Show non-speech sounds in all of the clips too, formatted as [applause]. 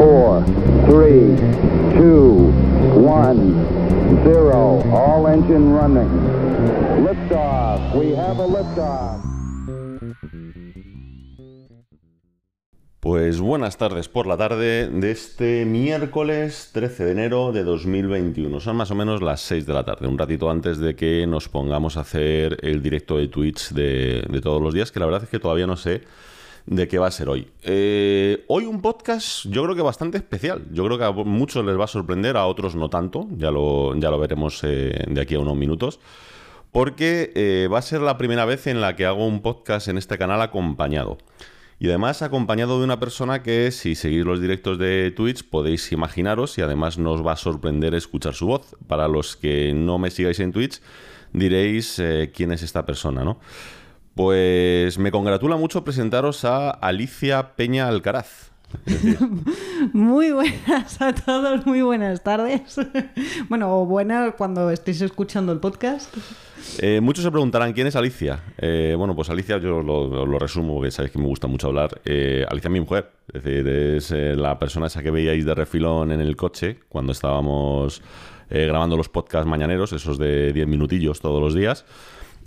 four, three, two, one, zero. All engine running. Liftoff. We have a liftoff. Pues buenas tardes por la tarde de este miércoles 13 de enero de 2021. Son más o menos las 6 de la tarde, un ratito antes de que nos pongamos a hacer el directo de Twitch de, de todos los días, que la verdad es que todavía no sé de qué va a ser hoy. Eh, hoy un podcast yo creo que bastante especial. Yo creo que a muchos les va a sorprender, a otros no tanto. Ya lo, ya lo veremos eh, de aquí a unos minutos. Porque eh, va a ser la primera vez en la que hago un podcast en este canal acompañado. Y además acompañado de una persona que si seguís los directos de Twitch podéis imaginaros y además nos va a sorprender escuchar su voz. Para los que no me sigáis en Twitch diréis quién es esta persona, ¿no? Pues me congratula mucho presentaros a Alicia Peña Alcaraz. [laughs] Muy buenas a todos, muy buenas tardes. [laughs] Bueno, o buenas cuando estéis escuchando el podcast. Eh, muchos se preguntarán quién es Alicia. Eh, bueno, pues Alicia yo lo, lo resumo porque sabéis que me gusta mucho hablar. Eh, Alicia es mi mujer, es decir, es la persona esa que veíais de refilón en el coche cuando estábamos grabando los podcasts mañaneros, esos de 10 minutillos todos los días.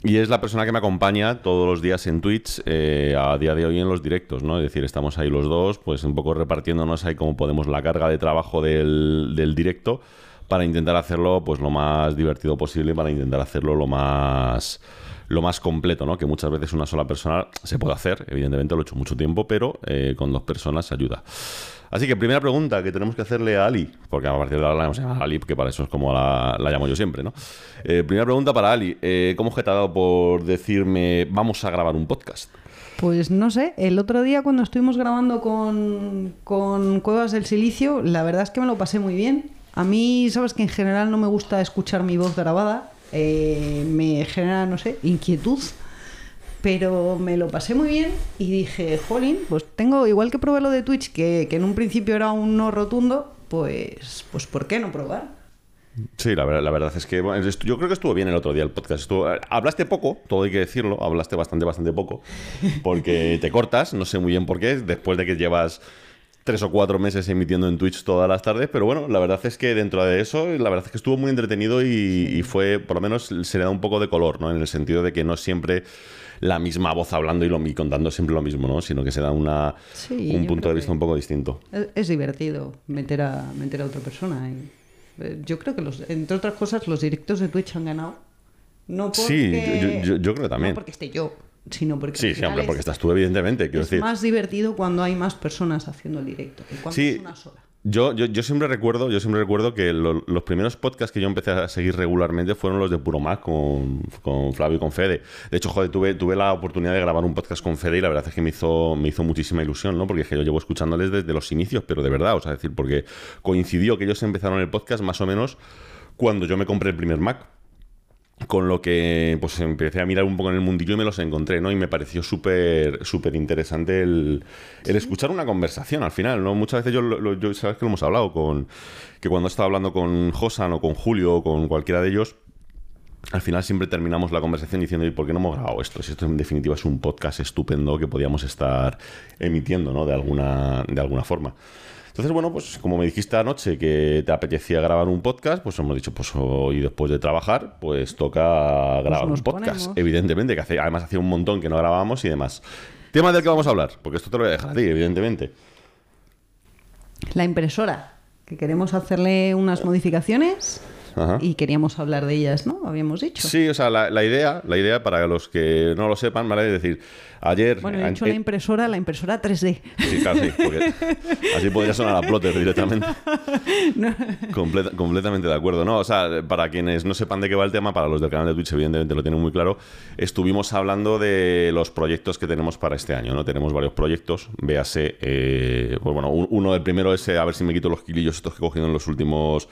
Y es la persona que me acompaña todos los días en Twitch eh, a día de hoy en los directos, ¿no? Es decir, estamos ahí los dos, pues un poco repartiéndonos ahí como podemos la carga de trabajo del, directo para intentar hacerlo pues lo más divertido posible, para intentar hacerlo lo más lo más completo, ¿no? Que muchas veces una sola persona se puede hacer, evidentemente lo he hecho mucho tiempo, pero eh, con dos personas ayuda. Así que primera pregunta que tenemos que hacerle a Ali, porque a partir de ahora la vamos a Ali, que para eso es como la, la llamo yo siempre, ¿no? Eh, primera pregunta para Ali, eh, ¿cómo que te ha dado por decirme vamos a grabar un podcast? Pues no sé, el otro día cuando estuvimos grabando con, con Cuevas del Silicio, la verdad es que me lo pasé muy bien. A mí, sabes que en general no me gusta escuchar mi voz grabada, eh, me genera, no sé, inquietud. Pero me lo pasé muy bien y dije, jolín, pues tengo, igual que probé lo de Twitch, que, que en un principio era un no rotundo, pues, pues ¿por qué no probar? Sí, la, la verdad es que bueno, yo creo que estuvo bien el otro día el podcast. Estuvo- eh, hablaste poco, todo hay que decirlo, hablaste bastante, bastante poco, porque [laughs] te cortas, no sé muy bien por qué, después de que llevas tres o cuatro meses emitiendo en Twitch todas las tardes, pero bueno, la verdad es que dentro de eso, la verdad es que estuvo muy entretenido y, y fue, por lo menos, se le da un poco de color, ¿no? En el sentido de que no siempre la misma voz hablando y, lo, y contando siempre lo mismo, ¿no? Sino que se da una, Sí, un punto de vista un poco distinto. Es, es divertido meter a, meter a otra persona. y, eh, yo creo que, los, entre otras cosas, los directos de Twitch han ganado. No porque, Sí, yo- yo- yo creo que también. No porque esté yo, sino porque. Sí, sí, hombre, porque estás tú, evidentemente, quiero es decir. más divertido cuando hay más personas haciendo el directo que cuando Sí. es una sola. Yo, yo, yo siempre recuerdo, yo siempre recuerdo que lo- los primeros podcasts que yo empecé a seguir regularmente fueron los de Puro Mac con, con Flavio y con Fede. De hecho, joder, tuve, tuve la oportunidad de grabar un podcast con Fede y la verdad es que me hizo, me hizo muchísima ilusión, ¿no? Porque es que yo llevo escuchándoles desde los inicios, pero de verdad, o sea, decir, porque coincidió que ellos empezaron el podcast más o menos cuando yo me compré el primer Mac. Con lo que pues empecé a mirar un poco en el mundillo y me los encontré, ¿no? Y me pareció súper súper interesante el, el escuchar una conversación al final, ¿no? Muchas veces yo, lo- lo- yo sabes que lo hemos hablado con que cuando he estado hablando con Josan o con Julio o con cualquiera de ellos, al final siempre terminamos la conversación diciendo, ¿y por qué no hemos grabado esto? Si esto en definitiva es un podcast estupendo que podíamos estar emitiendo, ¿no? De alguna, de alguna forma. Entonces, bueno, pues como me dijiste anoche que te apetecía grabar un podcast, pues hemos dicho, pues hoy después de trabajar, pues toca grabar nos un podcast. ponemos. Evidentemente, que hace, además hacía un montón que no grabábamos y demás. Tema del que vamos a hablar, porque esto te lo voy a dejar a ti, evidentemente. La impresora, que queremos hacerle unas modificaciones Ajá. y queríamos hablar de ellas, ¿no? Habíamos dicho. Sí, o sea, la, la idea, la idea para los que no lo sepan, ¿vale? Es decir, ayer... Bueno, he dicho eh, la impresora, la impresora 3D. Sí, claro, sí, porque así podría sonar a plotter directamente. [laughs] Completa- completamente de acuerdo, ¿no? O sea, para quienes no sepan de qué va el tema, para los del canal de Twitch, evidentemente lo tienen muy claro. Estuvimos hablando de los proyectos que tenemos para este año, ¿no? Tenemos varios proyectos, véase, eh, pues bueno, un- uno, el primero es eh, a ver si me quito los kilillos estos que he cogido en los últimos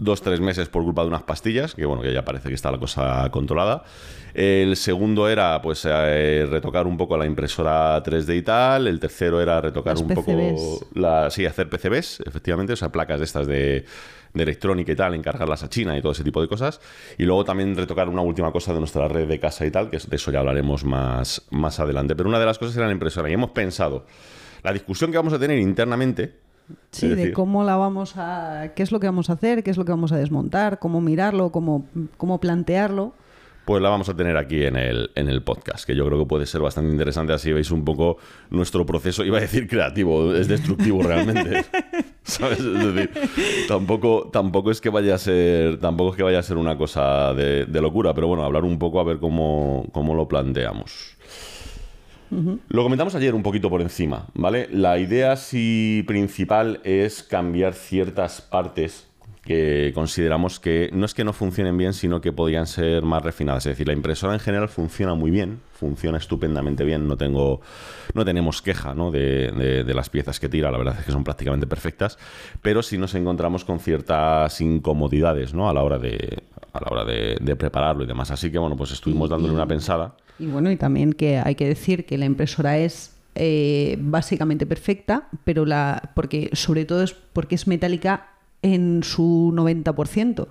dos, tres meses por culpa de unas pastillas, que bueno, que ya parece que está la cosa controlada. El segundo era, pues, eh, retocar un poco la impresora 3D y tal. El tercero era retocar un poco PCBs. la, sí, hacer PCBs, efectivamente, o sea, placas de estas de, de electrónica y tal, encargarlas a China y todo ese tipo de cosas. Y luego también retocar una última cosa de nuestra red de casa y tal, que de eso ya hablaremos más, más adelante. Pero una de las cosas era la impresora. Y hemos pensado, la discusión que vamos a tener internamente Sí, de cómo la vamos a. qué es lo que vamos a hacer, qué es lo que vamos a desmontar, cómo mirarlo, cómo, cómo plantearlo. Pues la vamos a tener aquí en el, en el podcast, que yo creo que puede ser bastante interesante. Así veis un poco nuestro proceso. Iba a decir creativo, es destructivo realmente. [laughs] ¿Sabes? Es decir, tampoco, tampoco es que vaya a ser. Tampoco es que vaya a ser una cosa de, de locura, pero bueno, hablar un poco a ver cómo, cómo lo planteamos. Lo comentamos ayer un poquito por encima, ¿vale? La idea sí principal es cambiar ciertas partes que consideramos que no es que no funcionen bien, sino que podrían ser más refinadas. Es decir, la impresora en general funciona muy bien, funciona estupendamente bien, no tengo, no tenemos queja ¿no? De, de- de las piezas que tira, la verdad es que son prácticamente perfectas, pero sí nos encontramos con ciertas incomodidades ¿no? a la hora de a la hora de, de prepararlo y demás. Así que bueno, pues estuvimos dándole una pensada. Y bueno, y también que hay que decir que la impresora es eh, básicamente perfecta, pero la. porque sobre todo es porque es metálica en su 90%.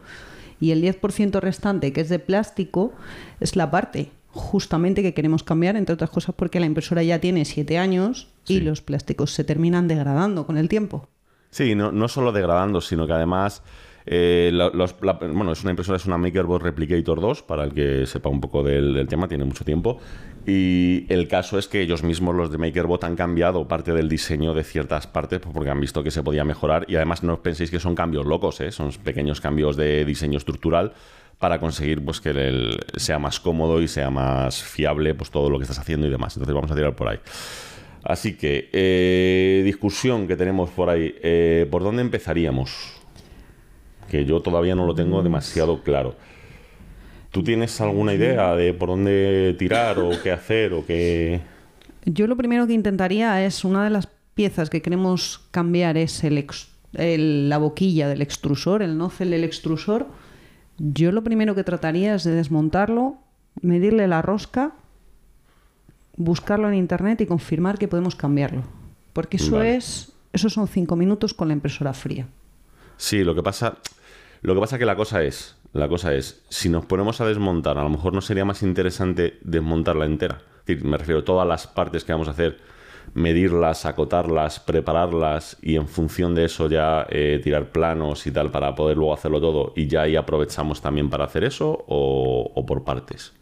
Y el 10% restante, que es de plástico, es la parte justamente que queremos cambiar, entre otras cosas porque la impresora ya tiene 7 años y los plásticos se terminan degradando con el tiempo. Sí, no, no solo degradando, sino que además. Eh, bueno, es una impresora, es una MakerBot Replicator 2, para el que sepa un poco del, tema, tiene mucho tiempo. Y el caso es que ellos mismos, los de MakerBot, han cambiado parte del diseño de ciertas partes pues, porque han visto que se podía mejorar. Y además no penséis que son cambios locos, ¿eh? son pequeños cambios de diseño estructural para conseguir pues, que sea más cómodo y sea más fiable pues, todo lo que estás haciendo y demás. Entonces vamos a tirar por ahí. Así que, eh, discusión que tenemos por ahí. ¿Por dónde empezaríamos? Que yo todavía no lo tengo demasiado claro. ¿Tú tienes alguna idea de por dónde tirar o qué hacer o qué...? Yo lo primero que intentaría es una de las piezas que queremos cambiar es el ex- el- la boquilla del extrusor, el nozzle del extrusor. Yo lo primero que trataría es de desmontarlo, medirle la rosca, buscarlo en internet y confirmar que podemos cambiarlo. Porque eso Vale. es, esos son cinco minutos con la impresora fría. Sí, lo que pasa... Lo que pasa que la cosa es... La cosa es, si nos ponemos a desmontar, a lo mejor no sería más interesante desmontarla entera. Me refiero a todas las partes que vamos a hacer, medirlas, acotarlas, prepararlas y en función de eso ya eh, tirar planos y tal para poder luego hacerlo todo y ya ahí aprovechamos también para hacer eso o, por partes.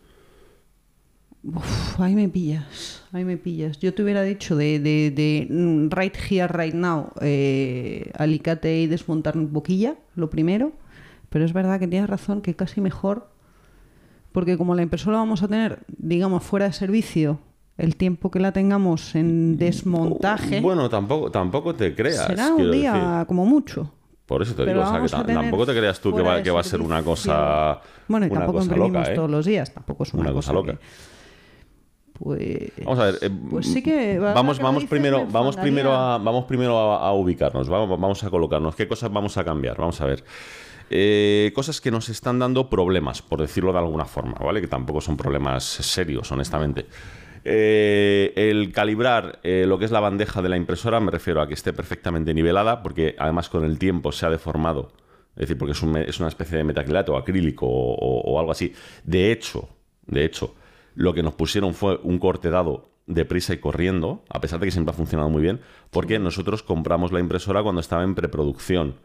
Uf, ahí me pillas, ahí me pillas. Yo te hubiera dicho de, mm, right here, right now, eh, alicate y desmontar boquilla, lo primero. Pero es verdad que tienes razón que casi mejor, porque como la impresora vamos a tener, digamos, fuera de servicio, el tiempo que la tengamos en desmontaje Bueno, tampoco, tampoco te creas. será un día decir. como mucho. Por eso te Pero digo, o sea, que tampoco te creas tú que va, de que va a ser una cosa. Bueno, y una tampoco cosa loca, ¿eh? todos los días, tampoco es una, Una cosa loca. que- Pues... Vamos a ver. eh, Pues sí que, vamos, que vamos primero, me vamos primero a, vamos primero a, a ubicarnos. Vamos, vamos a colocarnos. ¿Qué cosas vamos a cambiar? Vamos a ver. Eh, cosas que nos están dando problemas, por decirlo de alguna forma, ¿vale? Que tampoco son problemas serios, honestamente. Eh, el calibrar eh, lo que es la bandeja de la impresora, me refiero a que esté perfectamente nivelada, porque además con el tiempo se ha deformado. Es decir, porque es, una especie de metacrilato acrílico o, o- o algo así. De hecho, de hecho, lo que nos pusieron fue un corte dado deprisa y corriendo, a pesar de que siempre ha funcionado muy bien, porque nosotros compramos la impresora cuando estaba en preproducción.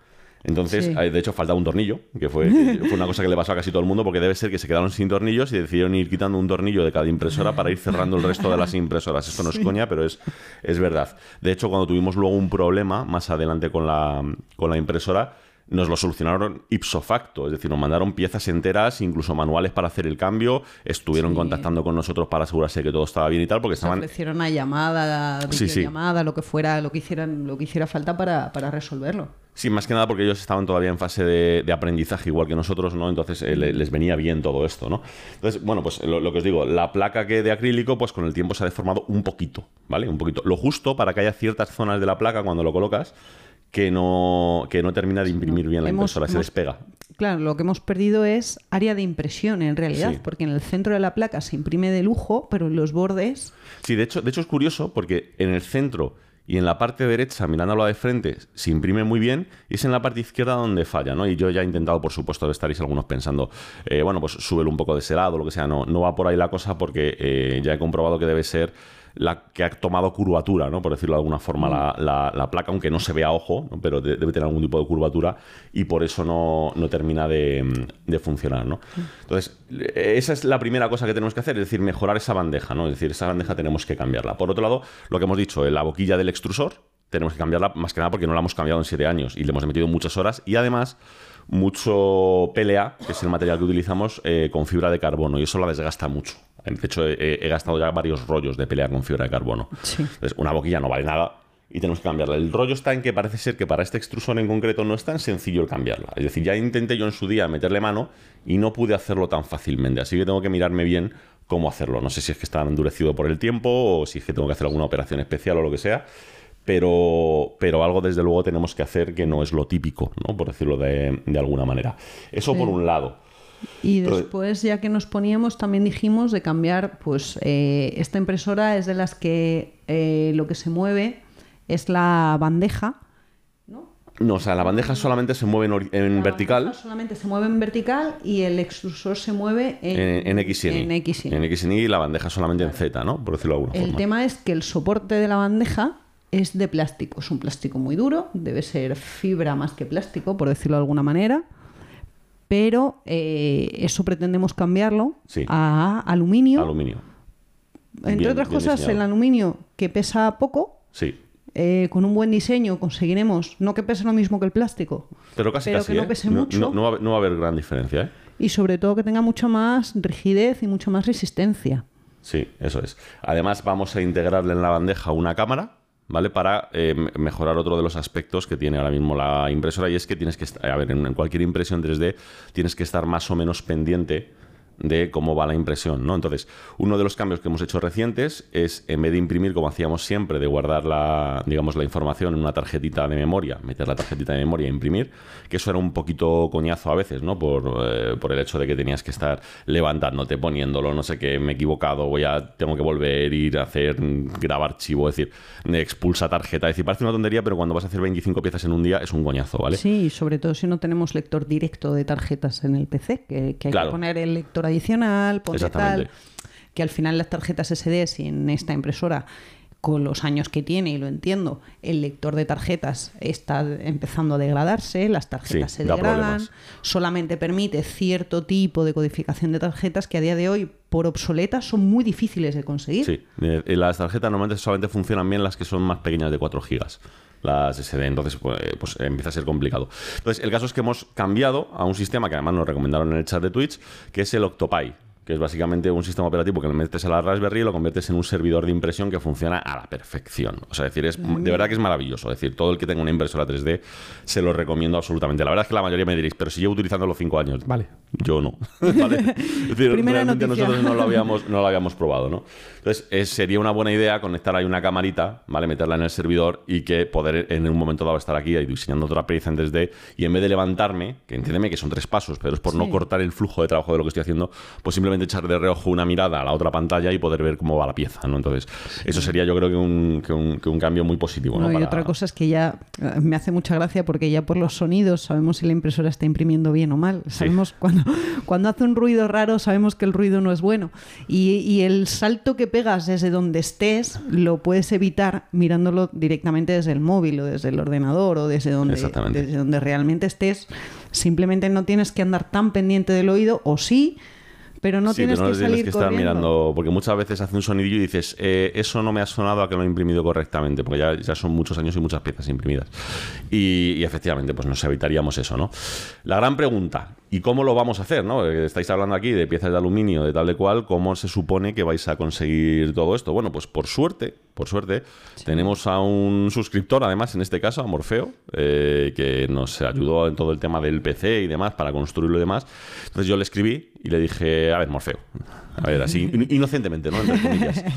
Entonces, Sí. de hecho, faltaba un tornillo, que fue, que [laughs] fue una cosa que le pasó a casi todo el mundo, porque debe ser que se quedaron sin tornillos y decidieron ir quitando un tornillo de cada impresora para ir cerrando el resto de las impresoras. Esto no es coña, pero es, es verdad. De hecho, cuando tuvimos luego un problema más adelante con la, con la impresora, nos lo solucionaron ipso facto, es decir, nos mandaron piezas enteras, incluso manuales para hacer el cambio, estuvieron Sí. contactando con nosotros para asegurarse que todo estaba bien y tal, porque estaban ofrecieron una llamada, Sí, sí. videollamada, lo que fuera, lo que hicieran, lo que hiciera falta para, para resolverlo. Sí, más que nada porque ellos estaban todavía en fase de, de aprendizaje igual que nosotros, ¿no? Entonces eh, le- les venía bien todo esto, ¿no? Entonces, bueno, pues lo, lo que os digo, la placa que de acrílico, pues con el tiempo se ha deformado un poquito, ¿vale? Un poquito. Lo justo para que haya ciertas zonas de la placa cuando lo colocas que no, que no termina de imprimir bien la Hemos- impresora, se despega. Claro, lo que hemos perdido es área de impresión en realidad, Sí. porque en el centro de la placa se imprime de lujo, pero en los bordes Sí, de hecho, de hecho es curioso porque en el centro y en la parte derecha, mirándolo de frente, se imprime muy bien y es en la parte izquierda donde falla, ¿no? Y yo ya he intentado, por supuesto, estaréis algunos pensando, eh, bueno, pues súbelo un poco de ese lado, lo que sea. No, no va por ahí la cosa porque eh, ya he comprobado que debe ser la que ha tomado curvatura, ¿no? Por decirlo de alguna forma, la, la- la placa, aunque no se vea a ojo, ¿no? pero de- debe tener algún tipo de curvatura y por eso no, no termina de, de funcionar, ¿no? Entonces, eh, esa es la primera cosa que tenemos que hacer, es decir, mejorar esa bandeja, ¿no? Es decir, esa bandeja tenemos que cambiarla. Por otro lado, lo que hemos dicho, la boquilla del extrusor, tenemos que cambiarla más que nada porque no la hemos cambiado en siete años y le hemos metido muchas horas y además mucho PLA, que es el material que utilizamos, eh, con fibra de carbono y eso la desgasta mucho. De hecho, he, he gastado ya varios rollos de PLA con fibra de carbono. Sí. Entonces, una boquilla no vale nada y tenemos que cambiarla. El rollo está en que parece ser que para este extrusor en concreto no es tan sencillo el cambiarla. Es decir, ya intenté yo en su día meterle mano y no pude hacerlo tan fácilmente. Así que tengo que mirarme bien cómo hacerlo. No sé si es que está endurecido por el tiempo o si es que tengo que hacer alguna operación especial o lo que sea. Pero, pero algo desde luego tenemos que hacer que no es lo típico, ¿no? por decirlo de, de alguna manera. Eso Sí. por un lado. Y después, ya que nos poníamos, también dijimos de cambiar, pues eh, esta impresora es de las que eh, lo que se mueve es la bandeja, ¿no? No, o sea, la bandeja solamente se mueve en, en La vertical. solamente se mueve en vertical y el extrusor se mueve en, En, en X y en Y. en X y la bandeja solamente en Z, ¿no? Por decirlo de alguna El forma. tema es que el soporte de la bandeja es de plástico. Es un plástico muy duro, debe ser fibra más que plástico, por decirlo de alguna manera. Pero eh, eso pretendemos cambiarlo Sí. a aluminio. Aluminio. Entre Bien- otras bien cosas, diseñado. el aluminio que pesa poco, Sí. eh, con un buen diseño conseguiremos no que pese lo mismo que el plástico, Pero casi Pero casi. que no ¿eh? pese no, mucho. no- no va, a haber- no va a haber gran diferencia, y sobre todo que tenga mucho más rigidez y mucho más resistencia. Sí, eso es. Además, vamos a integrarle en la bandeja una cámara, ¿vale? Para eh, me- mejorar otro de los aspectos que tiene ahora mismo la impresora y es que tienes que a ver, en cualquier impresión 3D tienes que estar más o menos pendiente de cómo va la impresión, ¿no? Entonces, uno de los cambios que hemos hecho recientes es, en vez de imprimir como hacíamos siempre, de guardar la, digamos, la información en una tarjetita de memoria, meter la tarjetita de memoria e imprimir, que eso era un poquito coñazo a veces, ¿no? Por, eh, por el hecho de que tenías que estar levantándote, poniéndolo, no sé qué, me he equivocado, voy a, tengo que volver, ir a hacer, grabar archivo, es decir, de expulsa tarjeta. Es decir, parece una tontería, pero cuando vas a hacer 25 piezas en un día es un coñazo, ¿vale? Sí, sobre todo si no tenemos lector directo de tarjetas en el PC, que, que hay Claro. que poner el lector adicional, ponte Exactamente. tal, que al final las tarjetas SD, si en esta impresora con los años que tiene, y lo entiendo, el lector de tarjetas está empezando a degradarse, las tarjetas Sí, se da degradan, problemas. solamente permite cierto tipo de codificación de tarjetas que a día de hoy, por obsoletas, son muy difíciles de conseguir. Sí, eh, las tarjetas normalmente solamente funcionan bien las que son más pequeñas de 4 gigas. Las SD, entonces pues, eh, pues, empieza a ser complicado. Entonces, el caso es que hemos cambiado a un sistema que además nos recomendaron en el chat de Twitch, que es el Octopi, que es básicamente un sistema operativo que le metes a la Raspberry y lo conviertes en un servidor de impresión que funciona a la perfección. O sea, es decir, es, de verdad que es maravilloso. Es decir, todo el que tenga una impresora 3D se lo recomiendo absolutamente. La verdad es que la mayoría me diréis, pero si llevo utilizándolo 5 años, vale, yo no. [laughs] ¿Vale? [laughs] Es decir, Primera realmente noticia. nosotros no lo habíamos, no lo habíamos probado, ¿no? Entonces, es- sería una buena idea conectar ahí una camarita, ¿vale? Meterla en el servidor y que poder en un momento dado estar aquí ahí diseñando otra pieza en 3D y en vez de levantarme, que entiéndeme que son tres pasos, pero es por no cortar el flujo de trabajo de lo que estoy haciendo, pues simplemente echar de reojo una mirada a la otra pantalla y poder ver cómo va la pieza, ¿no? Entonces, eso sería yo creo que un, que un, que un cambio muy positivo, ¿no? No, y Para- otra cosa es que ya eh, me hace mucha gracia porque ya por los sonidos sabemos si la impresora está imprimiendo bien o mal. Sabemos [laughs] cuando, cuando hace un ruido raro, sabemos que el ruido no es bueno. Y, y el salto que pegas desde donde estés lo puedes evitar mirándolo directamente desde el móvil o desde el ordenador o desde donde, desde donde realmente estés. Simplemente no tienes que andar tan pendiente del oído, o sí, pero no sí, tienes pero no que tienes salir que estar corriendo. mirando, porque muchas veces hace un sonidillo y dices, eh, eso no me ha sonado a que lo he imprimido correctamente, porque ya, ya son muchos años y muchas piezas imprimidas. Y, y efectivamente, pues nos evitaríamos eso, ¿no? La gran pregunta, ¿y cómo lo vamos a hacer, no? Eh, Estáis hablando aquí de piezas de aluminio, de tal de cual, ¿cómo se supone que vais a conseguir todo esto? Bueno, pues por suerte, por suerte, tenemos a un suscriptor, además, en este caso, a Morfeo, eh, que nos ayudó en todo el tema del PC y demás, para construirlo y demás. Entonces yo le escribí y le dije, a ver, Morfeo, a ver, así, in- inocentemente, ¿no? Entre comillas. [laughs]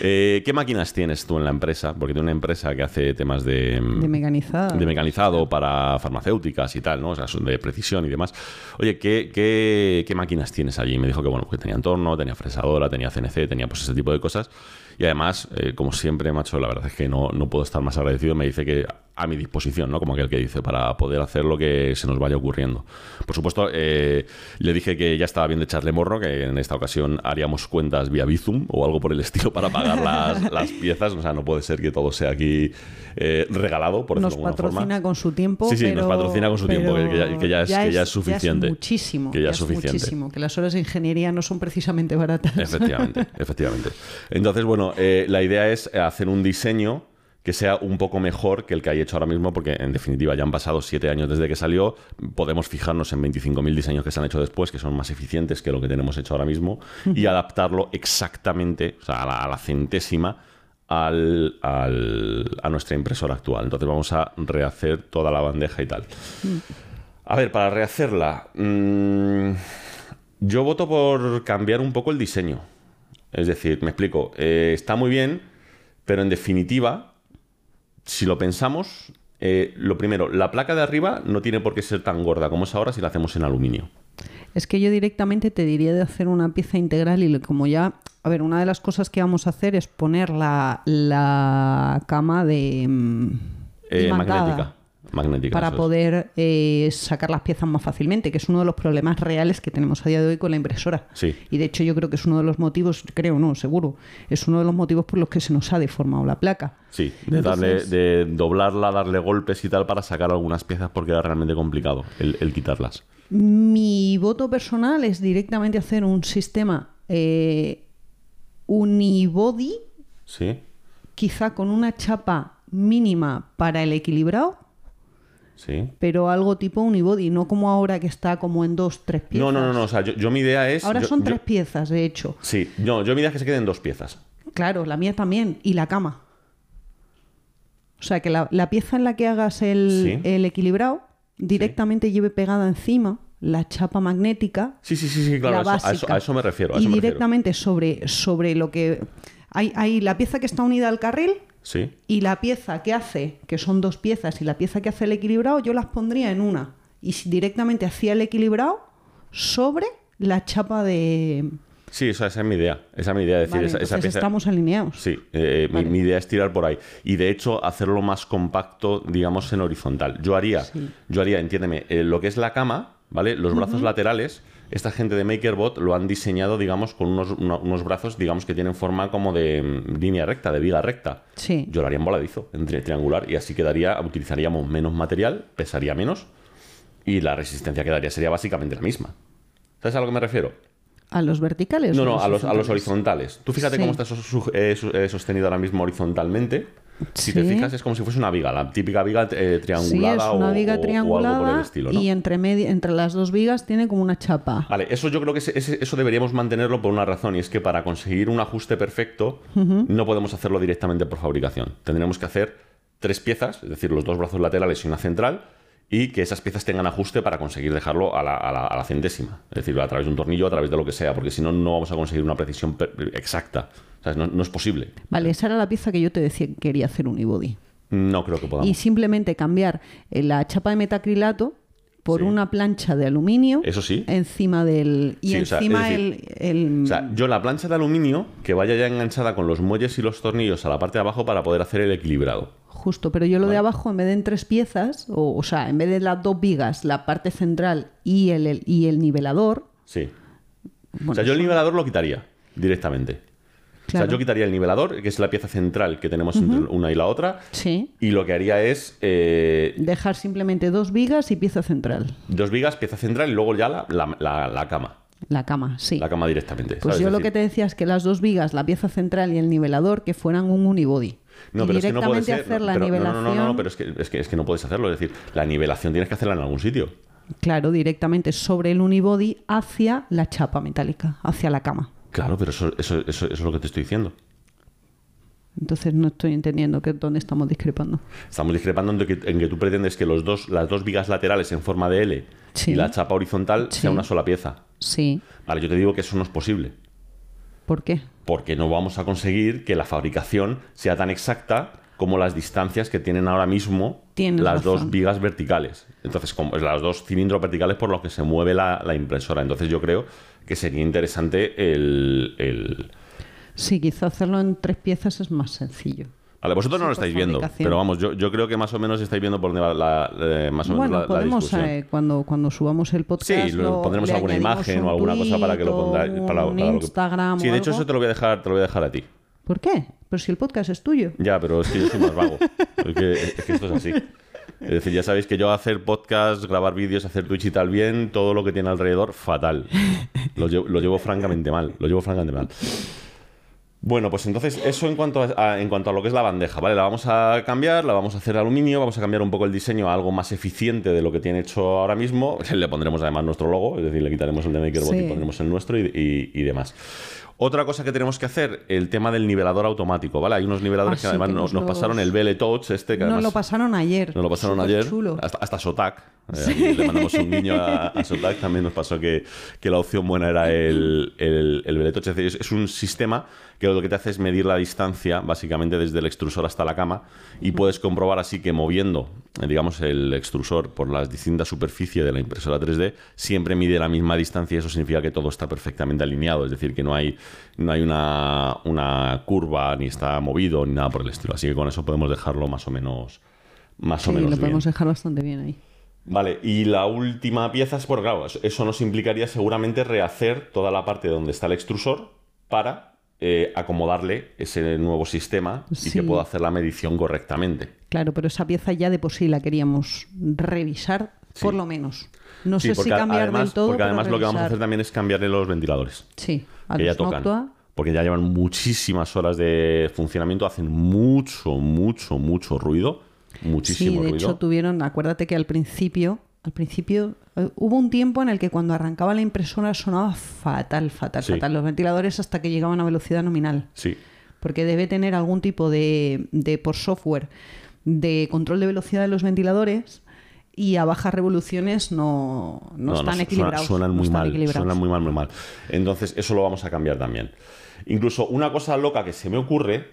Eh, ¿Qué máquinas tienes tú en la empresa? Porque tiene una empresa que hace temas de... mm, De mecanizada. de mecanizado para farmacéuticas y tal, ¿no? O sea, de precisión y demás. Oye, ¿qué, qué, qué máquinas tienes allí? Y me dijo que, bueno, que tenía entorno, tenía fresadora, tenía CNC, tenía pues ese tipo de cosas. Y además, eh, como siempre, macho, la verdad es que no, no puedo estar más agradecido. Me dice que a mi disposición, ¿no? Como aquel que dice, para poder hacer lo que se nos vaya ocurriendo. Por supuesto, eh, le dije que ya estaba bien de echarle morro, que en esta ocasión haríamos cuentas vía Bizum o algo por el estilo para pagar las, [laughs] las piezas. O sea, no puede ser que todo sea aquí eh, regalado, por Nos decirlo de alguna patrocina con su tiempo. Sí, sí, nos patrocina con su tiempo, que- que ya- que ya es- que ya es suficiente. muchísimo. Que ya es suficiente. muchísimo. Que las horas de ingeniería no son precisamente baratas. Efectivamente, efectivamente. Entonces, bueno, eh, la idea es hacer un diseño que sea un poco mejor que el que hay hecho ahora mismo, porque en definitiva ya han pasado siete años desde que salió, podemos fijarnos en 25.000 diseños que se han hecho después, que son más eficientes que lo que tenemos hecho ahora mismo, y adaptarlo exactamente, o sea, a la, a la centésima, al, al- a nuestra impresora actual. Entonces vamos a rehacer toda la bandeja y tal. A ver, para rehacerla, mm, yo voto por cambiar un poco el diseño. Es decir, me explico, eh, está muy bien, pero en definitiva, si lo pensamos, eh, lo primero, la placa de arriba no tiene por qué ser tan gorda como es ahora si la hacemos en aluminio. Es que yo directamente te diría de hacer una pieza integral y como ya, a ver, una de las cosas que vamos a hacer es poner la, la cama de mm, Eh, magnética. Magnética. para poder eh, sacar las piezas más fácilmente, que es uno de los problemas reales que tenemos a día de hoy con la impresora. Sí. Y de hecho yo creo que es uno de los motivos, creo no, seguro, es uno de los motivos por los que se nos ha deformado la placa. Sí, de, darle, de doblarla, darle golpes y tal para sacar algunas piezas porque era realmente complicado el, el quitarlas. Mi voto personal es directamente hacer un sistema eh, unibody, Sí, quizá con una chapa mínima para el equilibrado, sí. pero algo tipo unibody, no como ahora que está como en dos, tres piezas. No, no, no, no. O sea, yo, yo mi idea es. Ahora yo- son yo- tres piezas, de hecho. Sí, no, yo mi idea es que se queden dos piezas. Claro, la mía también. Y la cama. O sea, que la, la pieza en la que hagas el, Sí. el equilibrado directamente lleve pegada encima la chapa magnética. Sí, sí, sí, sí, claro, la eso- a, eso, básica. a eso me refiero. A y eso me refiero. directamente sobre, sobre lo que... Hay, hay la pieza que está unida al carril Sí, y la pieza que hace, que son dos piezas, y la pieza que hace el equilibrado, yo las pondría en una. Y si directamente hacía el equilibrado sobre la chapa de... sí, esa, esa es mi idea. Esa es mi idea. Es decir, Vale, esa, pieza- estamos alineados. Sí, eh, mi- mi, idea es tirar por ahí. Y de hecho, hacerlo más compacto, digamos, en horizontal. Yo haría, Sí. yo haría, entiéndeme, eh, lo que es la cama, ¿vale? Los brazos laterales, esta gente de MakerBot lo han diseñado, digamos, con unos, unos brazos, digamos, que tienen forma como de mm, línea recta, de viga recta. Sí. Yo lo haría en voladizo, en tri- triangular, y así quedaría, utilizaríamos menos material, pesaría menos, y la resistencia que daría sería básicamente la misma. ¿Sabes a lo que me refiero? ¿A los verticales? No, no, a los, a los horizontales? Tú fíjate Sí. cómo está eh, eh, sostenido ahora mismo horizontalmente. Si te Sí. fijas, es como si fuese una viga, la típica viga eh, Sí, triangulada es una o- viga o- o algo triangulada por el estilo, ¿no? y entre, medi- entre las dos vigas tiene como una chapa. Vale, eso yo creo que eso deberíamos mantenerlo por una razón, y es que para conseguir un ajuste perfecto no podemos hacerlo directamente por fabricación. Tendremos que hacer tres piezas, es decir, los dos brazos laterales y una central, y que esas piezas tengan ajuste para conseguir dejarlo a la, a la- a la centésima. Es decir, a través de un tornillo, a través de lo que sea, porque si no, no vamos a conseguir una precisión exacta. O sea, no, no es posible. Vale, esa era la pieza que yo te decía que quería hacer unibody. No creo que podamos. Y simplemente cambiar eh, la chapa de metacrilato por Sí. una plancha de aluminio Eso sí. encima del... Y Sí, o sea, encima el, el- O sea, yo la plancha de aluminio que vaya ya enganchada con los muelles y los tornillos a la parte de abajo para poder hacer el equilibrado. Justo, pero yo lo de abajo, en vez de en tres piezas, o, o sea, en vez de las dos vigas, la parte central y el, el- y el nivelador... Sí. bueno, o sea, yo el nivelador lo quitaría directamente. O sea, yo quitaría el nivelador, que es la pieza central que tenemos entre una y la otra, Sí, y lo que haría es eh, dejar simplemente dos vigas y pieza central. dos vigas, pieza central y luego ya la, la- la- la cama. La cama, sí. La cama directamente. Pues ¿sabes? yo lo que te decía es que las dos vigas, la pieza central y el nivelador, que fueran un unibody. No, y pero es que no puede directamente ser. hacer no, la pero- no, nivelación. no, no, no, pero es que, es, que, es que no puedes hacerlo. Es decir, la nivelación tienes que hacerla en algún sitio. Claro, directamente sobre el unibody hacia la chapa metálica, hacia la cama. Claro, pero eso, eso, eso, eso es lo que te estoy diciendo. Entonces no estoy entendiendo que dónde estamos discrepando. Estamos discrepando en que, en que tú pretendes que los dos, las dos vigas laterales en forma de L Sí. y la chapa horizontal Sí. sea una sola pieza. Sí. Vale, yo te digo que eso no es posible. ¿Por qué? Porque no vamos a conseguir que la fabricación sea tan exacta como las distancias que tienen ahora mismo Tienes las razón. dos vigas verticales. Entonces, como las dos cilindros verticales por los que se mueve la, la impresora. Entonces, yo creo que sería interesante el, el- Sí, quizá hacerlo en tres piezas es más sencillo. Vale, vosotros no lo estáis viendo, pero vamos, yo, yo creo que más o menos estáis viendo por dónde va la, eh, más o menos Bueno, la, la podemos, discusión. eh, cuando, cuando subamos el podcast. Sí, lo- pondremos alguna imagen o alguna cosa para que lo pongáis. Para, para lo que- Instagram. Sí, de hecho, eso te lo voy a dejar, te lo voy a dejar a ti. ¿Por qué? Pero si el podcast es tuyo. Ya, pero es que yo soy más vago. Es que, es que esto es así. [laughs] Es decir, ya sabéis que yo hacer podcast, grabar vídeos, hacer Twitch y tal bien, todo lo que tiene alrededor, fatal. Lo llevo, lo llevo francamente mal. Lo llevo francamente mal. Bueno, pues entonces eso en cuanto a, a- en cuanto a lo que es la bandeja, ¿vale? La vamos a cambiar, la vamos a hacer aluminio, vamos a cambiar un poco el diseño a algo más eficiente de lo que tiene hecho ahora mismo. [laughs] Le pondremos además nuestro logo, es decir, le quitaremos el de MakerBot Sí. y pondremos el nuestro y, y- y demás. Otra cosa que tenemos que hacer, el tema del nivelador automático, ¿vale? Hay unos niveladores Ah, que además nos, pasaron el BL Touch, este que Nos lo pasaron ayer. Nos lo pasaron Súper ayer, chulo. hasta, hasta Sotac. Eh, le mandamos un guiño a, a Sotac. También nos pasó que, que la opción buena era el, el, el. Es decir, es, es un sistema que lo que te hace es medir la distancia, básicamente desde el extrusor hasta la cama, y puedes comprobar así que moviendo, eh, digamos, el extrusor por las distintas superficies de la impresora 3D, siempre mide la misma distancia y eso significa que todo está perfectamente alineado. Es decir, que no hay, no hay una, una curva, ni está movido, ni nada por el estilo. Así que con eso podemos dejarlo más o menos más Sí, o menos lo bien. podemos dejar bastante bien ahí. Vale, y la última pieza es, bueno, claro, eso nos implicaría seguramente rehacer toda la parte donde está el extrusor para eh, acomodarle ese nuevo sistema y Sí. que pueda hacer la medición correctamente. Claro, pero esa pieza ya de por sí la queríamos revisar, Sí. por lo menos. No Sí, sé si cambiar además, del todo. porque además lo que vamos a hacer también es cambiarle los ventiladores. Sí, a que ya los tocan. Noctua. Porque ya llevan muchísimas horas de funcionamiento, hacen mucho, mucho, mucho ruido. Sí, Muchísimo de ruido. hecho tuvieron, acuérdate que al principio, al principio hubo un tiempo en el que cuando arrancaba la impresora sonaba fatal, fatal, Sí. fatal. Los ventiladores hasta que llegaban a velocidad nominal. Sí. Porque debe tener algún tipo de, de por software de control de velocidad de los ventiladores y a bajas revoluciones no, no, están equilibrados. Suenan muy están mal, equilibrados. suenan muy mal, muy mal. Entonces, eso lo vamos a cambiar también. Incluso una cosa loca que se me ocurre,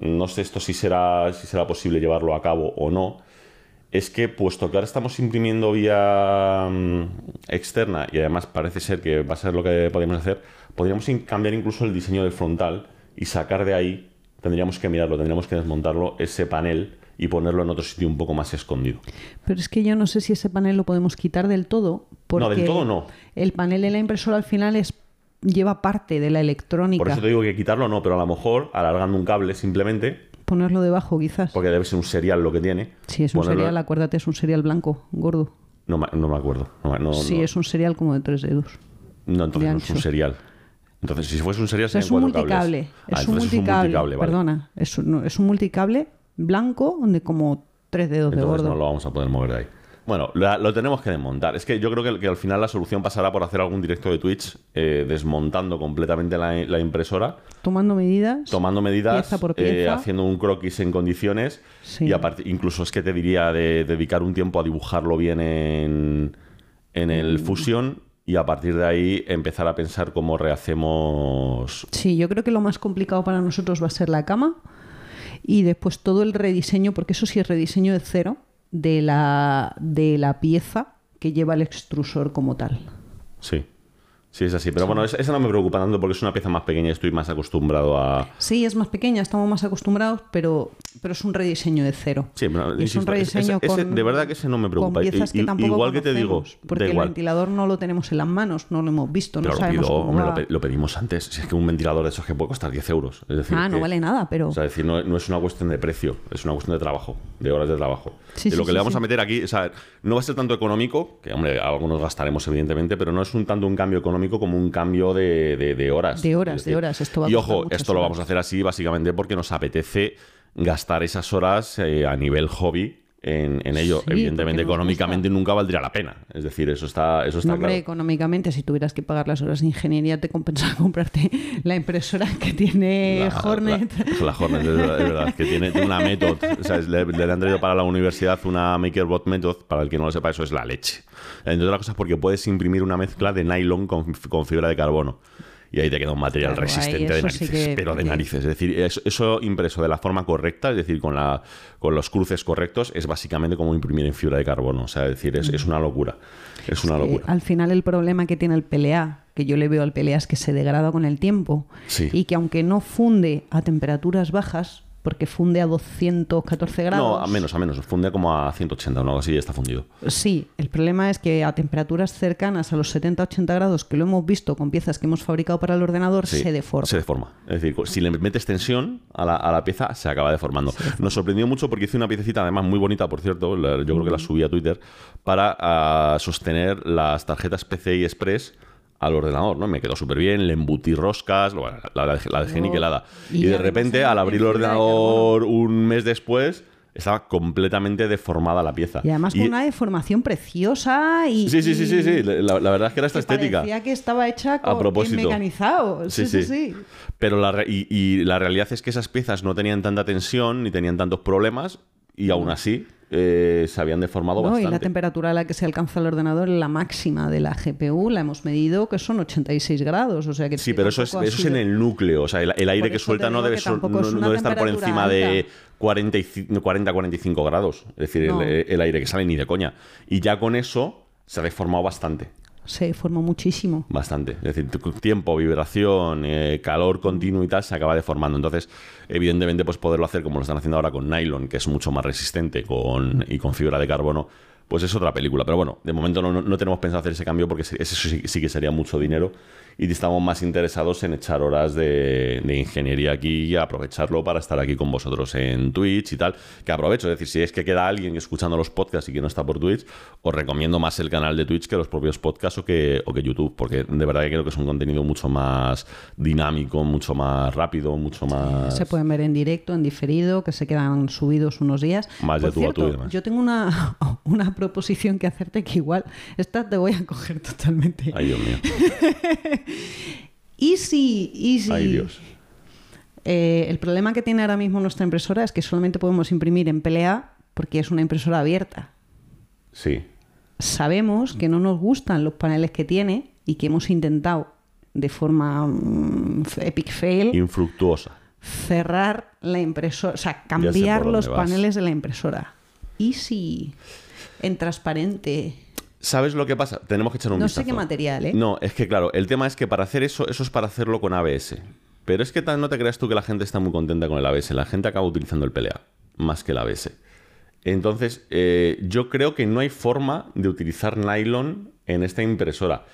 no sé esto si será, si será posible llevarlo a cabo o no, es que puesto que ahora estamos imprimiendo vía mm, externa y además parece ser que va a ser lo que podríamos hacer, podríamos cambiar incluso el diseño del frontal y sacar de ahí, tendríamos que mirarlo, tendríamos que desmontarlo, ese panel y ponerlo en otro sitio un poco más escondido. Pero es que yo no sé si ese panel lo podemos quitar del todo. Porque del todo no. El panel de la impresora al final es lleva parte de la electrónica. Por eso te digo que quitarlo no, pero a lo mejor alargando un cable simplemente, Ponerlo debajo, quizás. porque debe ser un serial lo que tiene. Si es un ponerlo- serial, acuérdate, es un serial blanco, gordo. No, no me acuerdo. No, no, sí, no. es un serial como de tres dedos. No, entonces de no es un serial. Entonces, si fuese un serial, O sea, es serían un multicable. cables. Ah, Es un multicable, vale. perdona. Es un, es un multicable blanco de como tres dedos de Entonces gordo. no lo vamos a poder mover de ahí. Bueno, la- lo tenemos que desmontar. Es que yo creo que, que al final la solución pasará por hacer algún directo de Twitch eh, desmontando completamente la, la impresora, Tomando medidas. tomando medidas, Pieza por eh, haciendo un croquis en condiciones Sí. y aparte, incluso es que te diría de dedicar un tiempo a dibujarlo bien en, en el Mm. Fusion y a partir de ahí empezar a pensar cómo rehacemos Sí, yo creo que lo más complicado para nosotros va a ser la cama y después todo el rediseño, porque eso sí es rediseño de cero, de la, de la pieza que lleva el extrusor como tal. Sí. Sí, es así. Pero bueno, esa, esa no me preocupa tanto porque es una pieza más pequeña y estoy más acostumbrado a. Sí, es más pequeña, estamos más acostumbrados, pero, pero es un rediseño de cero. Sí, pero Y es un insisto, rediseño ese- con, de verdad que ese no me preocupa. Con piezas que tampoco igual que te digo, porque el ventilador no lo tenemos en las manos, no lo hemos visto, Pero no lo, sabemos pido, hombre, lo, pe- lo pedimos antes. Si es que un ventilador de esos que puede costar 10 euros. Es decir, Ah, no que- vale nada, pero... O sea, es decir, no, no es una cuestión de precio, es una cuestión de trabajo, de horas de trabajo. Sí, de lo sí, que sí, le vamos a meter aquí, o sea, no va a ser tanto económico, que hombre, algunos gastaremos evidentemente, pero no es un tanto un cambio económico como un cambio de, de- de horas. De horas, de horas, esto va y ojo, esto lo horas. vamos a hacer así básicamente porque nos apetece gastar esas horas eh, a nivel hobby en, en ello. Sí, evidentemente, económicamente nunca valdría la pena. Es decir, eso está, eso está No, hombre, claro. económicamente, si tuvieras que pagar las horas de ingeniería, te compensa [laughs] comprarte la impresora que tiene La- Hornet. La, la Hornet, es verdad, es verdad, que tiene, tiene una Method. O sea, le han traído para la universidad una MakerBot Method. Para el que no lo sepa, eso es la leche. Entre otras cosas, porque puedes imprimir una mezcla de nylon con, con fibra de carbono. Y ahí te queda un material Claro, resistente de sí narices, que- pero de narices. Es decir, eso, eso impreso de la forma correcta, es decir, con, la, con los cruces correctos, es básicamente como imprimir en fibra de carbono. O sea, es decir, es, es una locura. Es una locura. al final el problema que tiene el PLA, que yo le veo al PLA es que se degrada con el tiempo Sí. y que aunque no funde a temperaturas bajas, porque funde a 214 grados. No, a menos, a menos. Funde como a 180 o algo así, ya está fundido. Sí, el problema es que a temperaturas cercanas a los 70-80 grados, que lo hemos visto con piezas que hemos fabricado para el ordenador, Sí, se deforma. Se deforma. Es decir, si le metes tensión a la, a la pieza, se acaba deformando. Nos sorprendió mucho porque hice una piececita, además muy bonita, por cierto, yo creo que la subí a Twitter, para ah, sostener las tarjetas PCI Express al ordenador, ¿no? Me quedó súper bien, le embutí roscas, bueno, la, la, la dejé Oh. niquelada. Y Y, de repente, en- al abrir el ordenador un mes después, estaba completamente deformada la pieza. Y además con una deformación preciosa y... Sí, sí, sí, sí, sí. La, la verdad es que era esta que estética. Parecía que estaba hecha A con, propósito. en mecanizado. Sí, sí, sí. Pero la, re- y, y la realidad es que esas piezas no tenían tanta tensión ni tenían tantos problemas y aún así eh, se habían deformado No, y bastante. la temperatura a la que se alcanza el ordenador, la máxima de la GPU, la hemos medido que son 86 grados. O sea que Sí, pero eso es, eso es en el núcleo. O sea, el, el aire que suelta no debe, no, no debe estar por encima de alta. 40-45 grados. Es decir, el, el aire que sale ni de coña. Y ya con eso se ha deformado bastante. Se deformó muchísimo. Bastante. Es decir, tiempo, vibración, eh, calor continuo y tal se acaba deformando. Entonces, evidentemente, pues poderlo hacer como lo están haciendo ahora con nylon, que es mucho más resistente con, y con fibra de carbono, pues es otra película. Pero bueno, de momento no, no- tenemos pensado hacer ese cambio porque eso sí, sí que sería mucho dinero y estamos más interesados en echar horas de, de ingeniería aquí y aprovecharlo para estar aquí con vosotros en Twitch y tal. Que aprovecho, es decir, si es que queda alguien escuchando los podcasts y que no está por Twitch, os recomiendo más el canal de Twitch que los propios podcasts o que, o que YouTube, porque de verdad que creo que es un contenido mucho más dinámico, mucho más rápido, mucho más... Se pueden ver en directo, en diferido, que se quedan subidos unos días. Más de tú a tú y cierto, demás. yo tengo una, [laughs] una proposición que hacerte que igual, esta te voy a coger totalmente. Ay, Dios mío. [laughs] Easy, easy. Ay, Dios. Eh, el problema que tiene ahora mismo nuestra impresora es que solamente podemos imprimir en PLA porque es una impresora abierta. Sí. Sabemos que no nos gustan los paneles que tiene y que hemos intentado de forma mm, epic fail Infructuosa. cerrar la impresora, o sea, cambiar los vas. paneles de la impresora. Easy, en transparente. ¿Sabes lo que pasa? Tenemos que echar un No vistazo. sé qué material, ¿eh? No, es que claro, el tema es que para hacer eso, eso es para hacerlo con ABS. Pero es que no te creas tú que la gente está muy contenta con el ABS. La gente acaba utilizando el PLA más que el ABS. Entonces, eh, yo creo que no hay forma de utilizar nylon en esta impresora.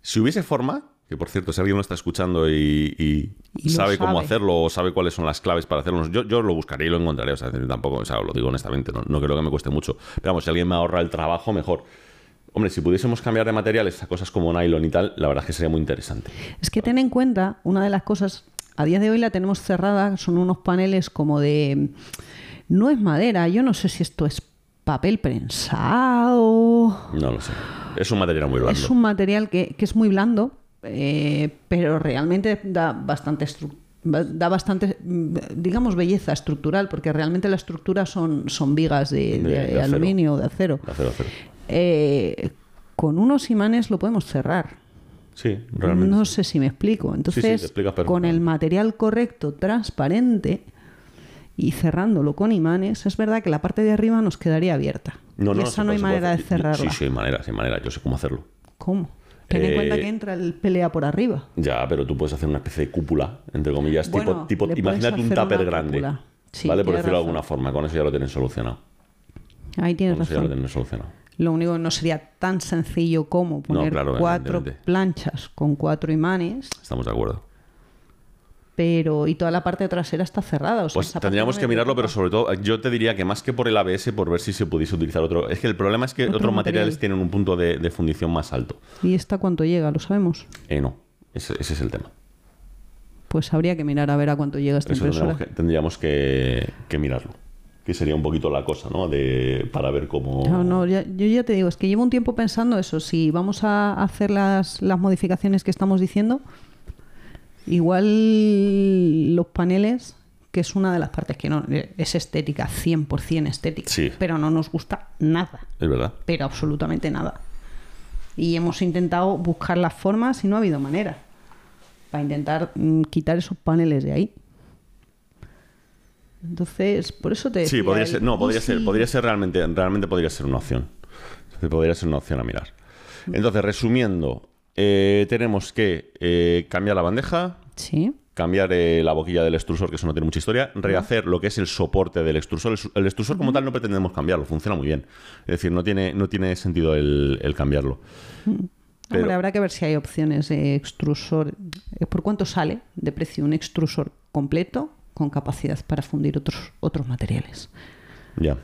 Si hubiese forma, que por cierto, si alguien lo está escuchando y, y sabe cómo hacerlo o sabe cuáles son las claves para hacerlo, yo, yo lo buscaré y lo encontraré. O sea, tampoco, o sea, lo digo honestamente, no, no creo que me cueste mucho. Pero vamos, si alguien me ahorra el trabajo, mejor. Hombre, si pudiésemos cambiar de materiales a cosas como nylon y tal, la verdad es que sería muy interesante. Es que ten en cuenta, una de las cosas, a día de hoy la tenemos cerrada, son unos paneles como de... No es madera, yo no sé si esto es papel prensado. No lo sé. Es un material muy blando. Es un material que, que es muy blando, eh, pero realmente da bastante estru- ba- da bastante, digamos, belleza estructural, porque realmente la estructura son, son vigas de, De- de de aluminio o de acero. De acero, acero. Eh, con unos imanes lo podemos cerrar. Sí, realmente. No sé si me explico. Entonces, te con el material correcto, transparente y cerrándolo con imanes, es verdad que la parte de arriba nos quedaría abierta. No, y no, esa no hay manera de hacer. cerrarla. Sí, sí, hay manera, sí hay manera. Yo sé cómo hacerlo. ¿Cómo? Ten en Eh, cuenta que entra el pelea por arriba. Ya, pero tú puedes hacer una especie de cúpula, entre comillas, Bueno, tipo, tipo imagínate un tupper grande. Sí, ¿Vale? Por decirlo de razón. alguna forma. Con eso ya lo tienes solucionado. Ahí tienes Con eso ya lo razón. tienes solucionado. Lo único que no sería tan sencillo como poner claro, cuatro planchas con cuatro imanes, Estamos de acuerdo. pero y toda la parte trasera está cerrada. o sea, Pues tendríamos que mirarlo, pero sobre todo, yo te diría que más que por el ABS, por ver si se pudiese utilizar otro. Es que el problema es que Otro otros material. materiales tienen un punto de, de fundición más alto. ¿Y esta cuánto llega? ¿Lo sabemos? Eh, no. Ese, ese es el tema. Pues habría que mirar a ver a cuánto llega esta Eso impresora. tendríamos, que, tendríamos que, que mirarlo. Que sería un poquito la cosa, ¿no? De, para ver cómo. No, no, ya- yo ya te digo, es que llevo un tiempo pensando eso. Si vamos a hacer las, las modificaciones que estamos diciendo, igual los paneles, que es una de las partes que no es estética, 100% estética, Sí. pero no nos gusta nada, Es verdad. pero absolutamente nada. Y hemos intentado buscar las formas y no ha habido manera para intentar mm, quitar esos paneles de ahí. Entonces, por eso te Sí, podría ser, no, podría ser, podría ser realmente, realmente podría ser una opción. Podría ser una opción a mirar. Entonces, resumiendo, eh, tenemos que eh, cambiar la bandeja, Sí. cambiar eh, la boquilla del extrusor, que eso no tiene mucha historia, rehacer lo que es el soporte del extrusor. El, extrusor como tal no pretendemos cambiarlo, funciona muy bien. Es decir, no tiene, no tiene sentido el, el cambiarlo. Pero- Hombre, habrá que ver si hay opciones de extrusor. eh, ¿Por cuánto sale de precio un extrusor completo con capacidad para fundir otros, otros materiales? Ya.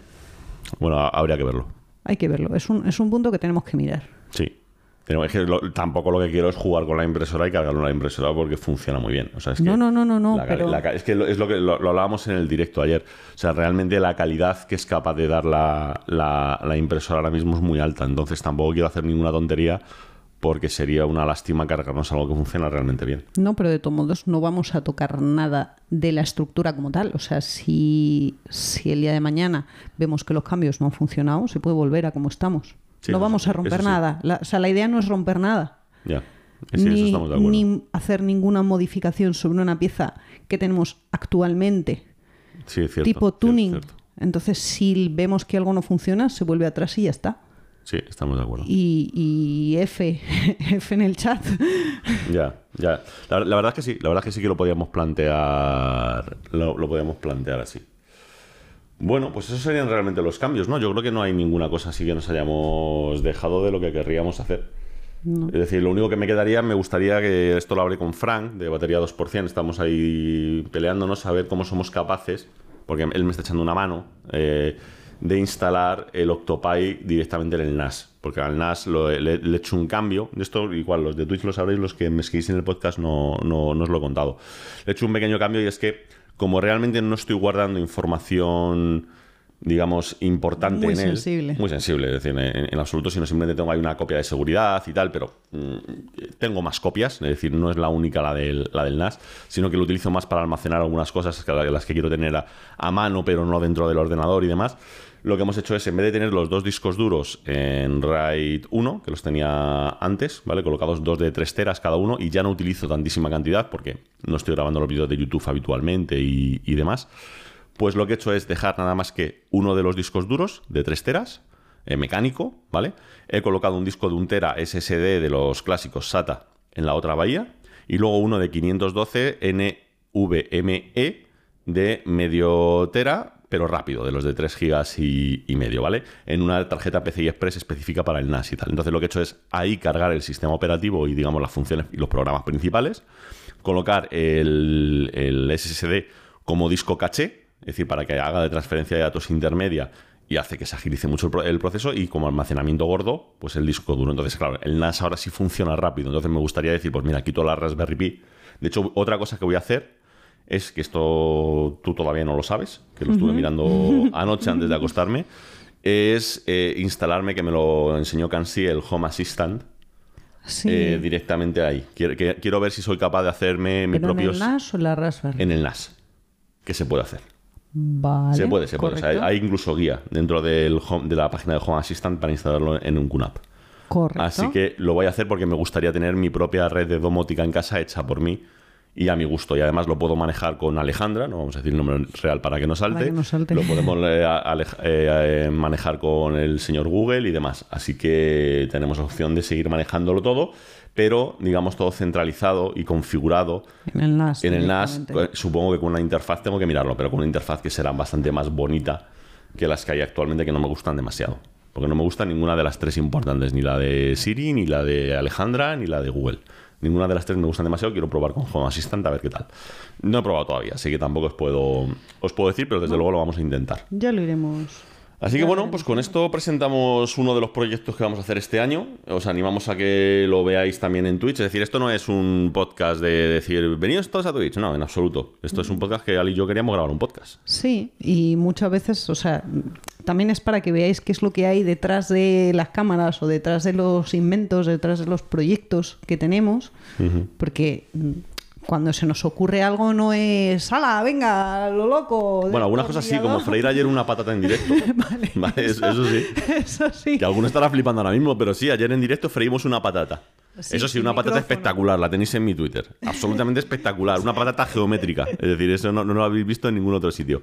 Bueno, ha- habría que verlo. Hay que verlo. Es un, es un punto que tenemos que mirar. Sí. Pero es que lo- tampoco lo que quiero es jugar con la impresora y cargarlo en la impresora porque funciona muy bien. O sea, es que No, no, no, no, no, la cali- pero- la ca- es que lo, es lo que lo, lo hablábamos en el directo ayer. O sea, realmente la calidad que es capaz de dar la- la impresora ahora mismo es muy alta. Entonces tampoco quiero hacer ninguna tontería porque sería una lástima cargarnos algo que funciona realmente bien. No, pero de todos modos no vamos a tocar nada de la estructura como tal. O sea, si, si el día de mañana vemos que los cambios no han funcionado, se puede volver a como estamos. Sí, no eso vamos sí, a romper eso sí. nada. La- o sea, la idea no es romper nada. Ya. Eso ni, estamos de acuerdo. ni hacer ninguna modificación sobre una pieza que tenemos actualmente, Sí, es cierto, tipo cierto, tuning. cierto. Entonces, si vemos que algo no funciona, se vuelve atrás y ya está. Sí, estamos de acuerdo. Y, y F, [laughs] F en el chat. [laughs] Ya, ya. La, la verdad es que sí, la verdad es que sí que lo podíamos plantear. Lo, lo podíamos plantear así. Bueno, pues esos serían realmente los cambios, ¿no? Yo creo que no hay ninguna cosa así que nos hayamos dejado de lo que querríamos hacer. Es decir, lo único que me quedaría, me gustaría que esto lo hablé con Frank, de batería 2%, estamos ahí peleándonos a ver cómo somos capaces, porque él me está echando una mano, eh, de instalar el Octopi directamente en el NAS. Porque al NAS lo- le, he hecho un cambio, de esto igual los de Twitch lo sabréis, los que me seguís en el podcast no, no, no os lo he contado. Le he hecho un pequeño cambio y es que como realmente no estoy guardando información digamos, importante Muy en él. sensible. Muy sensible, es decir, en, en absoluto, sino simplemente tengo ahí una copia de seguridad y tal, pero mm, tengo más copias, es decir, no es la única la del, la del NAS, sino que lo utilizo más para almacenar algunas cosas, que las que quiero tener a, a mano, pero no dentro del ordenador y demás. Lo que hemos hecho es, en vez de tener los dos discos duros en RAID 1, que los tenía antes, ¿vale? Colocados dos de 3 teras cada uno, y ya no utilizo tantísima cantidad porque no estoy grabando los vídeos de YouTube habitualmente y, demás. Pues lo que he hecho es dejar nada más que uno de los discos duros de 3 teras, eh, mecánico, ¿vale? He colocado un disco de un tera SSD de los clásicos SATA en la otra bahía y luego uno de 512 NVMe de medio tera, pero rápido, de los de 3 gigas y, medio, ¿vale? En una tarjeta PCI Express específica para el NAS y tal. Entonces lo que he hecho es ahí cargar el sistema operativo y digamos las funciones y los programas principales, colocar el, el SSD como disco caché, es decir, para que haga de transferencia de datos intermedia y hace que se agilice mucho el proceso y como almacenamiento gordo, pues el disco duro. Entonces, claro, el NAS ahora sí funciona rápido. Entonces me gustaría decir, pues mira, quito la Raspberry Pi. De hecho, otra cosa que voy a hacer es que esto tú todavía no lo sabes, que lo estuve mirando [laughs] anoche antes de acostarme, es eh, instalarme, que me lo enseñó Kansi, el Home Assistant, Sí. eh, directamente ahí. Quiero, que- quiero ver si soy capaz de hacerme mis ¿Pero en propios el NAS o en la Raspberry? en el NAS. Que se puede hacer. Vale. se puede, se puede. O sea, hay, incluso guía dentro del home- de la página del Home Assistant para instalarlo en un QNAP. Correcto. Así que lo voy a hacer porque me gustaría tener mi propia red de domótica en casa hecha por mí y a mi gusto. Y además lo puedo manejar con Alejandra, no vamos a decir el nombre real para que no salte. Para que no salte. Lo podemos eh, eh, manejar con el señor Google y demás. Así que tenemos opción de seguir manejándolo todo, pero digamos todo centralizado y configurado En el NAS. en el NAS, eh, supongo que con una interfaz tengo que mirarlo, pero con una interfaz que será bastante más bonita que las que hay actualmente que no me gustan demasiado. Porque no me gusta ninguna de las tres importantes, ni la de Siri, ni la de Alejandra, ni la de Google. Ninguna de las tres me gustan demasiado, quiero probar con Home Assistant a ver qué tal. No he probado todavía, así que tampoco os puedo, os puedo decir, pero desde luego lo vamos a intentar. Ya lo iremos. Así que bueno, pues con esto presentamos uno de los proyectos que vamos a hacer este año. Os animamos a que lo veáis también en Twitch. Es decir, esto no es un podcast de decir, venidos todos a Twitch. No, en absoluto. Esto es un podcast que Ali y yo queríamos grabar un podcast. Sí, y muchas veces, o sea, también es para que veáis qué es lo que hay detrás de las cámaras o detrás de los inventos, detrás de los proyectos que tenemos, porque mm, cuando se nos ocurre algo no es, ¡hala, venga, lo loco! Bueno, algunas cosas sí, como freír ayer una patata en directo. [laughs] Vale, eso, eso sí. [laughs] Eso sí. Que alguno estará flipando ahora mismo, pero sí, ayer en directo freímos una patata. Sí, eso sí, una patata micrófono. espectacular, la tenéis en mi Twitter. Absolutamente espectacular. Una patata geométrica. Es decir, eso no, no lo habéis visto en ningún otro sitio.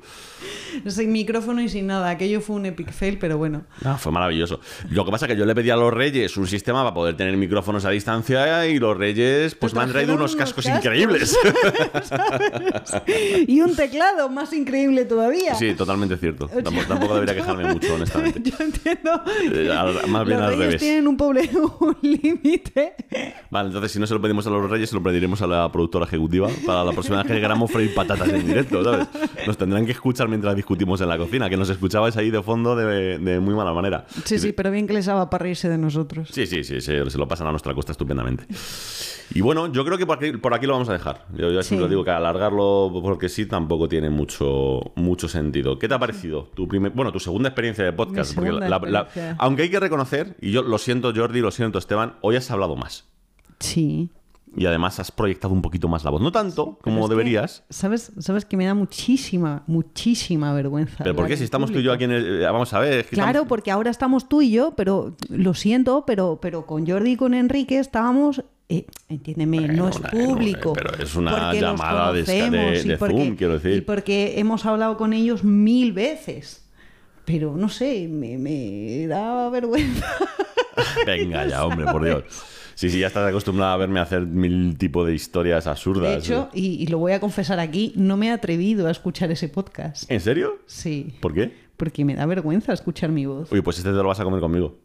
Sin micrófono y sin nada. Aquello fue un epic fail, pero bueno. Ah, fue maravilloso. Lo que pasa es que yo le pedí a los Reyes un sistema para poder tener micrófonos a distancia y los Reyes pues me han traído unos cascos, cascos. increíbles. [laughs] Y un teclado más increíble todavía. Sí, totalmente cierto. [laughs] Tampoco, tampoco debería quejarme mucho, [laughs] honestamente. Yo entiendo. Eh, al- más bien Los al reyes revés. tienen un pobre un límite. [laughs] Vale, entonces si no se lo pedimos a los Reyes, se lo pediremos a la productora ejecutiva para la próxima vez que queramos freír patatas en directo, ¿sabes? Nos tendrán que escuchar mientras discutimos en la cocina, que nos escuchabais ahí de fondo de, de muy mala manera. Sí, sí, pero bien que les daba para reírse de nosotros. Sí, sí, sí, se, se lo pasan a nuestra costa estupendamente. Y bueno, yo creo que por aquí, por aquí lo vamos a dejar. Yo, yo siempre Sí. digo que alargarlo porque sí tampoco tiene mucho, mucho sentido. ¿Qué te ha parecido tu primer, bueno, tu segunda experiencia de podcast? Porque la- la- aunque hay que reconocer, y yo lo siento Jordi, lo siento Esteban, hoy has hablado más. Sí. Y además has proyectado un poquito más la voz. No tanto como que, deberías. ¿sabes, sabes que me da muchísima, muchísima vergüenza. Pero ¿por qué? Si estamos tú y yo aquí en el... eh, Vamos a ver. es que Claro, estamos- porque ahora estamos tú y yo, pero lo siento, pero, pero con Jordi y con Enrique estábamos. eh, entiéndeme, no es público. pero es una llamada de- de- de porque- Zoom, quiero decir. Y porque hemos hablado con ellos mil veces. Pero no sé, me, me da vergüenza. [laughs] [laughs] Venga ya, hombre, por Dios. Sí, sí, ya estás acostumbrada a verme hacer mil tipos de historias absurdas. De hecho, y, y lo voy a confesar aquí, no me he atrevido a escuchar ese podcast. ¿En serio? Sí. ¿Por qué? Porque me da vergüenza escuchar mi voz. Oye, pues este te lo vas a comer conmigo.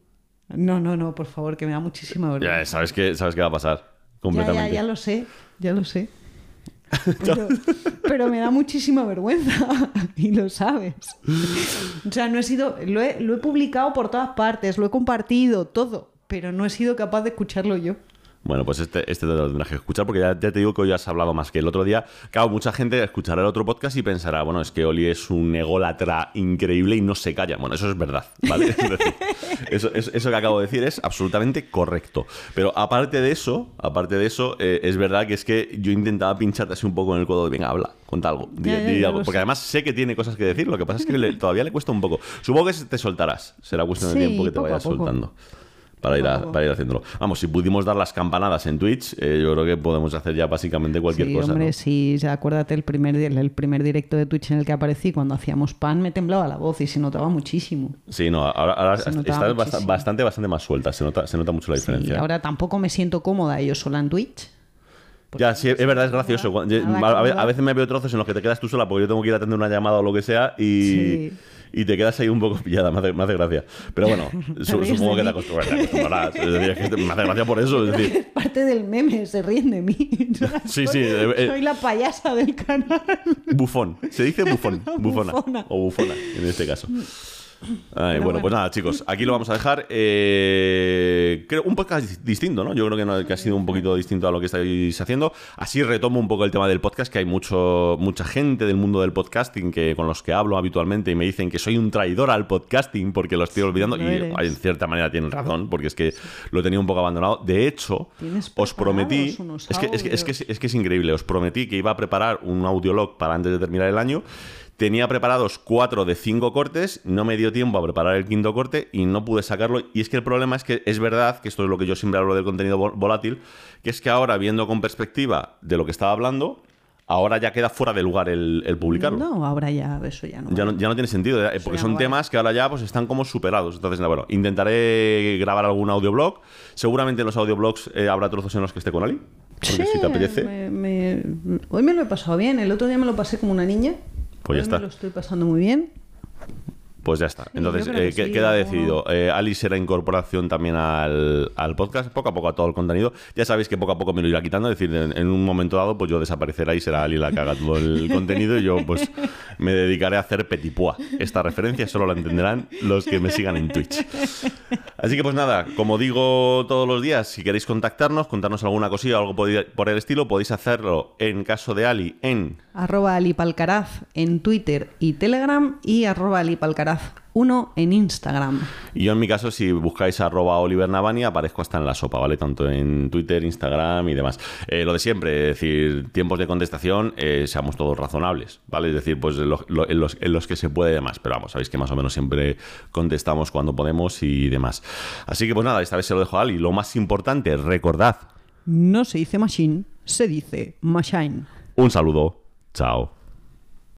No, no, no, por favor, que me da muchísima vergüenza. Ya sabes que sabes qué va a pasar. Ya, ya, Completamente. ya lo sé, ya lo sé. [laughs] Pero, me da muchísima vergüenza [laughs] y lo sabes. O sea, no he sido, lo he, lo he publicado por todas partes, lo he compartido, todo, pero no he sido capaz de escucharlo yo. Bueno, pues este, este te lo tendrás que escuchar porque ya, ya te digo que hoy has hablado más que el otro día. Claro, mucha gente escuchará el otro podcast y pensará, bueno, es que Oli es un ególatra increíble y no se calla. Bueno, eso es verdad, ¿vale? [laughs] Es decir, eso, eso- eso que acabo de decir es absolutamente correcto. Pero aparte de eso, aparte de eso, eh, es verdad que es que yo intentaba pincharte así un poco en el codo de, venga, habla, cuenta algo. di- Ya, ya, di ya algo", porque sé. además sé que tiene cosas que decir, lo que pasa es que le- todavía le cuesta un poco. Supongo que te soltarás, será cuestión de tiempo que te vayas soltando. Para ir, a- para ir haciéndolo. Vamos, si pudimos dar las campanadas en Twitch, eh, yo creo que podemos hacer ya básicamente cualquier sí, cosa. hombre, ¿no? sí, ya acuérdate el primer, el primer directo de Twitch en el que aparecí cuando hacíamos pan, me temblaba la voz y se notaba muchísimo. Sí, no, ahora, está bast- bastante, bastante más suelta, se nota, se nota mucho la Sí, diferencia. ahora tampoco me siento cómoda yo sola en Twitch. ya, sí, es verdad, es gracioso. Nada, a veces me veo trozos en los que te quedas tú sola porque yo tengo que ir a atender una llamada o lo que sea y, Sí. Y te quedas ahí un poco pillada, me hace, me hace gracia. Pero bueno, [laughs] su- supongo que te acostumbrarás. Es decir, es que te- me hace gracia por eso. Es decir, Es [laughs] parte del meme, se ríen de mí. [laughs] Sí, Soy- sí, eh, eh. Soy la payasa del canal. Bufón. Se dice bufón. Bufona. Bufona. O bufona, en este caso. Ay, bueno, bueno. pues nada, chicos, aquí lo vamos a dejar. Eh, creo un podcast dis- distinto, ¿no? Yo creo que, no- que ha sido un poquito distinto a lo que estáis haciendo. Así retomo un poco el tema del podcast, que hay mucho, mucha gente del mundo del podcasting que, con los que hablo habitualmente y me dicen que soy un traidor al podcasting porque lo estoy olvidando. y en cierta manera tienen razón, porque es que lo tenía un poco abandonado. De hecho, os prometí. Es que, es, que, es, que, audios. es que es increíble. Os prometí que iba a preparar un audiolog para antes de terminar el año. Tenía preparados cuatro de cinco cortes, no me dio tiempo a preparar el quinto corte y no pude sacarlo. Y es que el problema es que es verdad, que esto es lo que yo siempre hablo del contenido vol- volátil, que es que ahora, viendo con perspectiva de lo que estaba hablando, ahora ya queda fuera de lugar el, el publicarlo. No, ahora ya eso ya no. Ya no, ya no tiene sentido, eh, porque son no vale. temas que ahora ya pues están como superados. Entonces, no, bueno, intentaré grabar algún audioblog. Seguramente en los audioblogs eh, habrá trozos en los que esté con Ali. Porque si te apetece. me- me- hoy me lo he pasado bien. El otro día me lo pasé como una niña. Pues ya Hoy está. Me lo estoy pasando muy bien. Pues ya está. Entonces, eh, sí, queda decidido. Eh, Ali será incorporación también al, al podcast, poco a poco a todo el contenido. Ya sabéis que poco a poco me lo irá quitando, es decir, en, en un momento dado, pues yo desaparecerá y será Ali la que haga todo el [laughs] contenido y yo, pues, me dedicaré a hacer petipoa. Esta referencia solo la entenderán los que me sigan en Twitch. Así que, pues nada, como digo todos los días, si queréis contactarnos, contarnos alguna cosilla o algo por el estilo, podéis hacerlo en caso de Ali en Arroba alipalcaraz en Twitter y Telegram y arroba uno en Instagram. Y yo en mi caso, si buscáis arroba Oliver Navani, aparezco hasta en la sopa, ¿vale? Tanto en Twitter, Instagram y demás. Eh, lo de siempre, es decir, tiempos de contestación, eh, seamos todos razonables, ¿vale? Es decir, pues en los, en los, en los que se puede y demás. Pero vamos, sabéis que más o menos siempre contestamos cuando podemos y demás. Así que pues nada, esta vez se lo dejo a Ali. Lo más importante, recordad. No se dice machine, se dice machine. Un saludo. Chao.